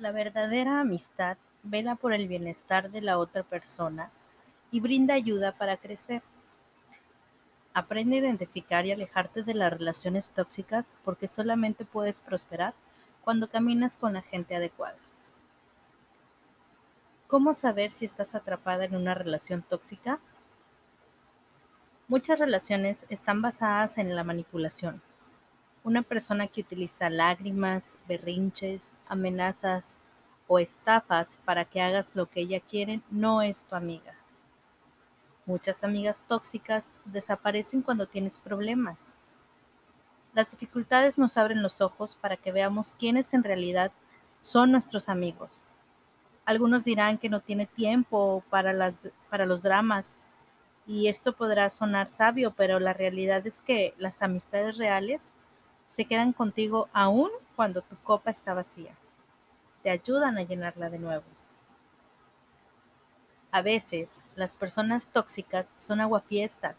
La verdadera amistad vela por el bienestar de la otra persona y brinda ayuda para crecer. Aprende a identificar y alejarte de las relaciones tóxicas porque solamente puedes prosperar cuando caminas con la gente adecuada. ¿Cómo saber si estás atrapada en una relación tóxica? Muchas relaciones están basadas en la manipulación una persona que utiliza lágrimas, berrinches, amenazas o estafas para que hagas lo que ella quiere no es tu amiga. Muchas amigas tóxicas desaparecen cuando tienes problemas. Las dificultades nos abren los ojos para que veamos quiénes en realidad son nuestros amigos. Algunos dirán que no tiene tiempo para, las, para los dramas y esto podrá sonar sabio, pero la realidad es que las amistades reales se quedan contigo aún cuando tu copa está vacía. Te ayudan a llenarla de nuevo. A veces, las personas tóxicas son aguafiestas.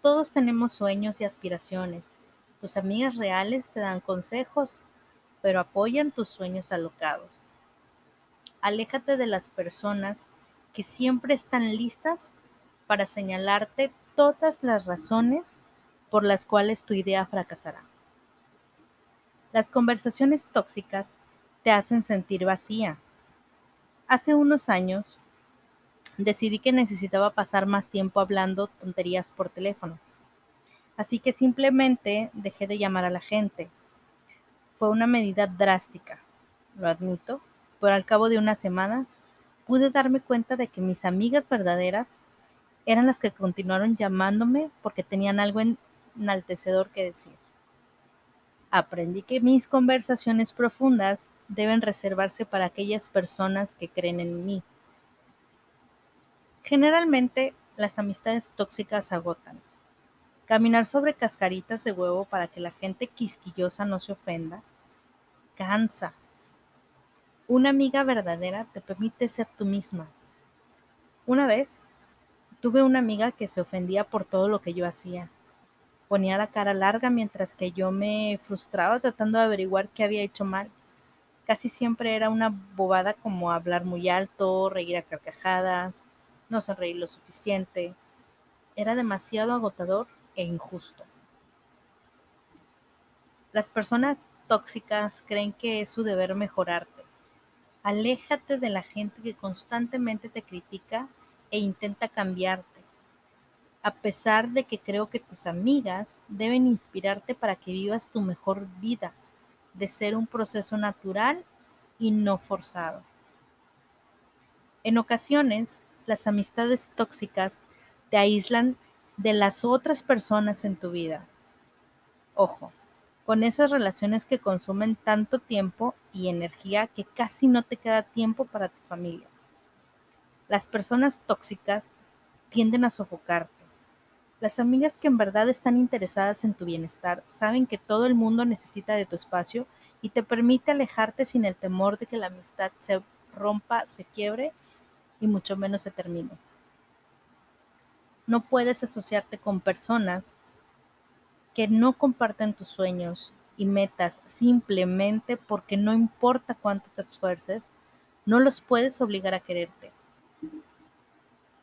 Todos tenemos sueños y aspiraciones. Tus amigas reales te dan consejos, pero apoyan tus sueños alocados. Aléjate de las personas que siempre están listas para señalarte todas las razones por las cuales tu idea fracasará. Las conversaciones tóxicas te hacen sentir vacía. Hace unos años decidí que necesitaba pasar más tiempo hablando tonterías por teléfono. Así que simplemente dejé de llamar a la gente. Fue una medida drástica, lo admito, pero al cabo de unas semanas pude darme cuenta de que mis amigas verdaderas eran las que continuaron llamándome porque tenían algo enaltecedor que decir. Aprendí que mis conversaciones profundas deben reservarse para aquellas personas que creen en mí. Generalmente, las amistades tóxicas agotan. Caminar sobre cascaritas de huevo para que la gente quisquillosa no se ofenda cansa. Una amiga verdadera te permite ser tú misma. Una vez tuve una amiga que se ofendía por todo lo que yo hacía ponía la cara larga mientras que yo me frustraba tratando de averiguar qué había hecho mal. Casi siempre era una bobada como hablar muy alto, reír a carcajadas, no sonreír lo suficiente. Era demasiado agotador e injusto. Las personas tóxicas creen que es su deber mejorarte. Aléjate de la gente que constantemente te critica e intenta cambiarte a pesar de que creo que tus amigas deben inspirarte para que vivas tu mejor vida, de ser un proceso natural y no forzado. En ocasiones, las amistades tóxicas te aíslan de las otras personas en tu vida. Ojo, con esas relaciones que consumen tanto tiempo y energía que casi no te queda tiempo para tu familia. Las personas tóxicas tienden a sofocarte las amigas que en verdad están interesadas en tu bienestar saben que todo el mundo necesita de tu espacio y te permite alejarte sin el temor de que la amistad se rompa, se quiebre y mucho menos se termine. No puedes asociarte con personas que no comparten tus sueños y metas simplemente porque no importa cuánto te esfuerces, no los puedes obligar a quererte.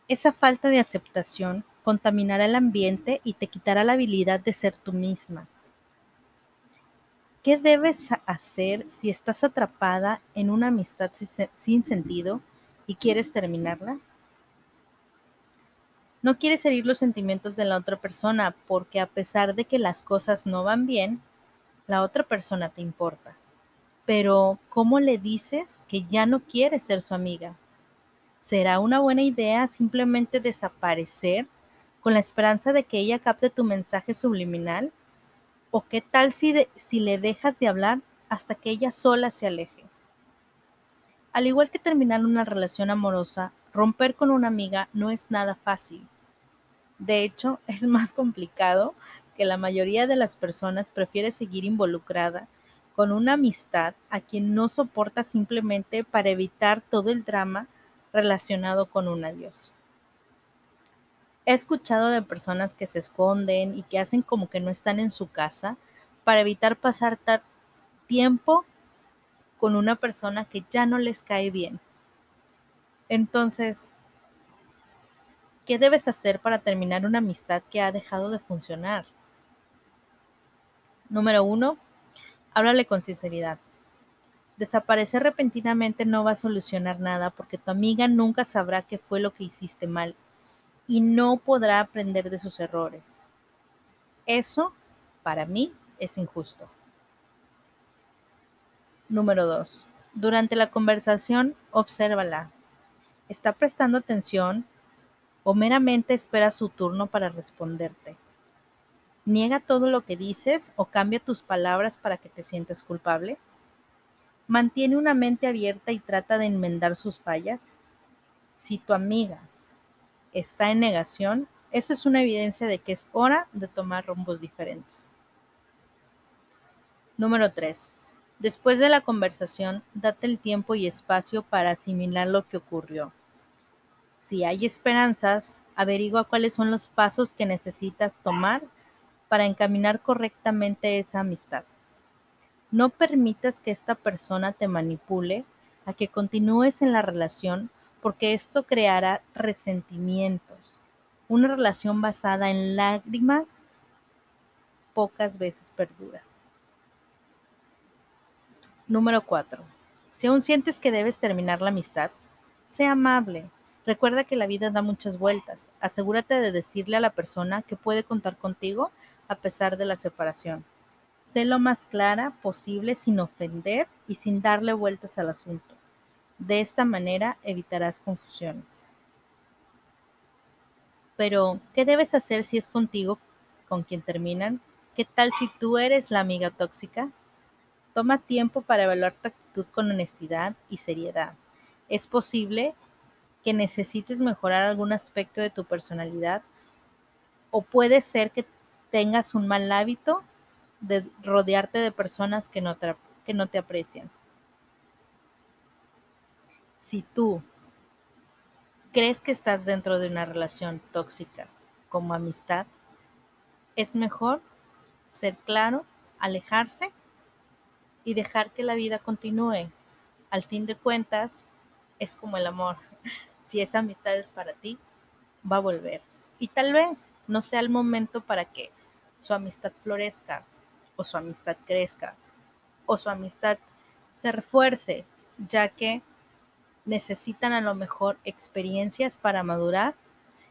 Esa falta de aceptación contaminará el ambiente y te quitará la habilidad de ser tú misma. ¿Qué debes hacer si estás atrapada en una amistad sin sentido y quieres terminarla? No quieres herir los sentimientos de la otra persona porque a pesar de que las cosas no van bien, la otra persona te importa. Pero, ¿cómo le dices que ya no quieres ser su amiga? ¿Será una buena idea simplemente desaparecer con la esperanza de que ella capte tu mensaje subliminal? ¿O qué tal si, si le dejas de hablar hasta que ella sola se aleje? Al igual que terminar una relación amorosa, romper con una amiga no es nada fácil. De hecho, es más complicado que la mayoría de las personas prefiere seguir involucrada con una amistad a quien no soporta simplemente para evitar todo el drama relacionado con un adiós. He escuchado de personas que se esconden y que hacen como que no están en su casa para evitar pasar tiempo con una persona que ya no les cae bien. Entonces, ¿qué debes hacer para terminar una amistad que ha dejado de funcionar? Número uno, háblale con sinceridad. Desaparecer repentinamente no va a solucionar nada porque tu amiga nunca sabrá qué fue lo que hiciste mal y no podrá aprender de sus errores. Eso, para mí, es injusto. Número 2. Durante la conversación, obsérvala. ¿Está prestando atención o meramente espera su turno para responderte? ¿Niega todo lo que dices o cambia tus palabras para que te sientas culpable? ¿Mantiene una mente abierta y trata de enmendar sus fallas? Si tu amiga está en negación, eso es una evidencia de que es hora de tomar rumbos diferentes. Número 3. Después de la conversación, date el tiempo y espacio para asimilar lo que ocurrió. Si hay esperanzas, averigua cuáles son los pasos que necesitas tomar para encaminar correctamente esa amistad. No permitas que esta persona te manipule a que continúes en la relación porque esto creará resentimientos. Una relación basada en lágrimas pocas veces perdura. Número 4. Si aún sientes que debes terminar la amistad, sé amable. Recuerda que la vida da muchas vueltas. Asegúrate de decirle a la persona que puede contar contigo a pesar de la separación. Sé lo más clara posible sin ofender y sin darle vueltas al asunto. De esta manera evitarás confusiones. Pero, ¿qué debes hacer si es contigo con quien terminan? ¿Qué tal si tú eres la amiga tóxica? Toma tiempo para evaluar tu actitud con honestidad y seriedad. Es posible que necesites mejorar algún aspecto de tu personalidad o puede ser que tengas un mal hábito de rodearte de personas que no te, que no te aprecian. Si tú crees que estás dentro de una relación tóxica como amistad, es mejor ser claro, alejarse y dejar que la vida continúe. Al fin de cuentas, es como el amor. Si esa amistad es para ti, va a volver. Y tal vez no sea el momento para que su amistad florezca o su amistad crezca o su amistad se refuerce, ya que necesitan a lo mejor experiencias para madurar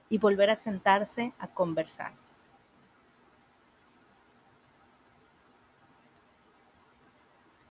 y volver a sentarse a conversar.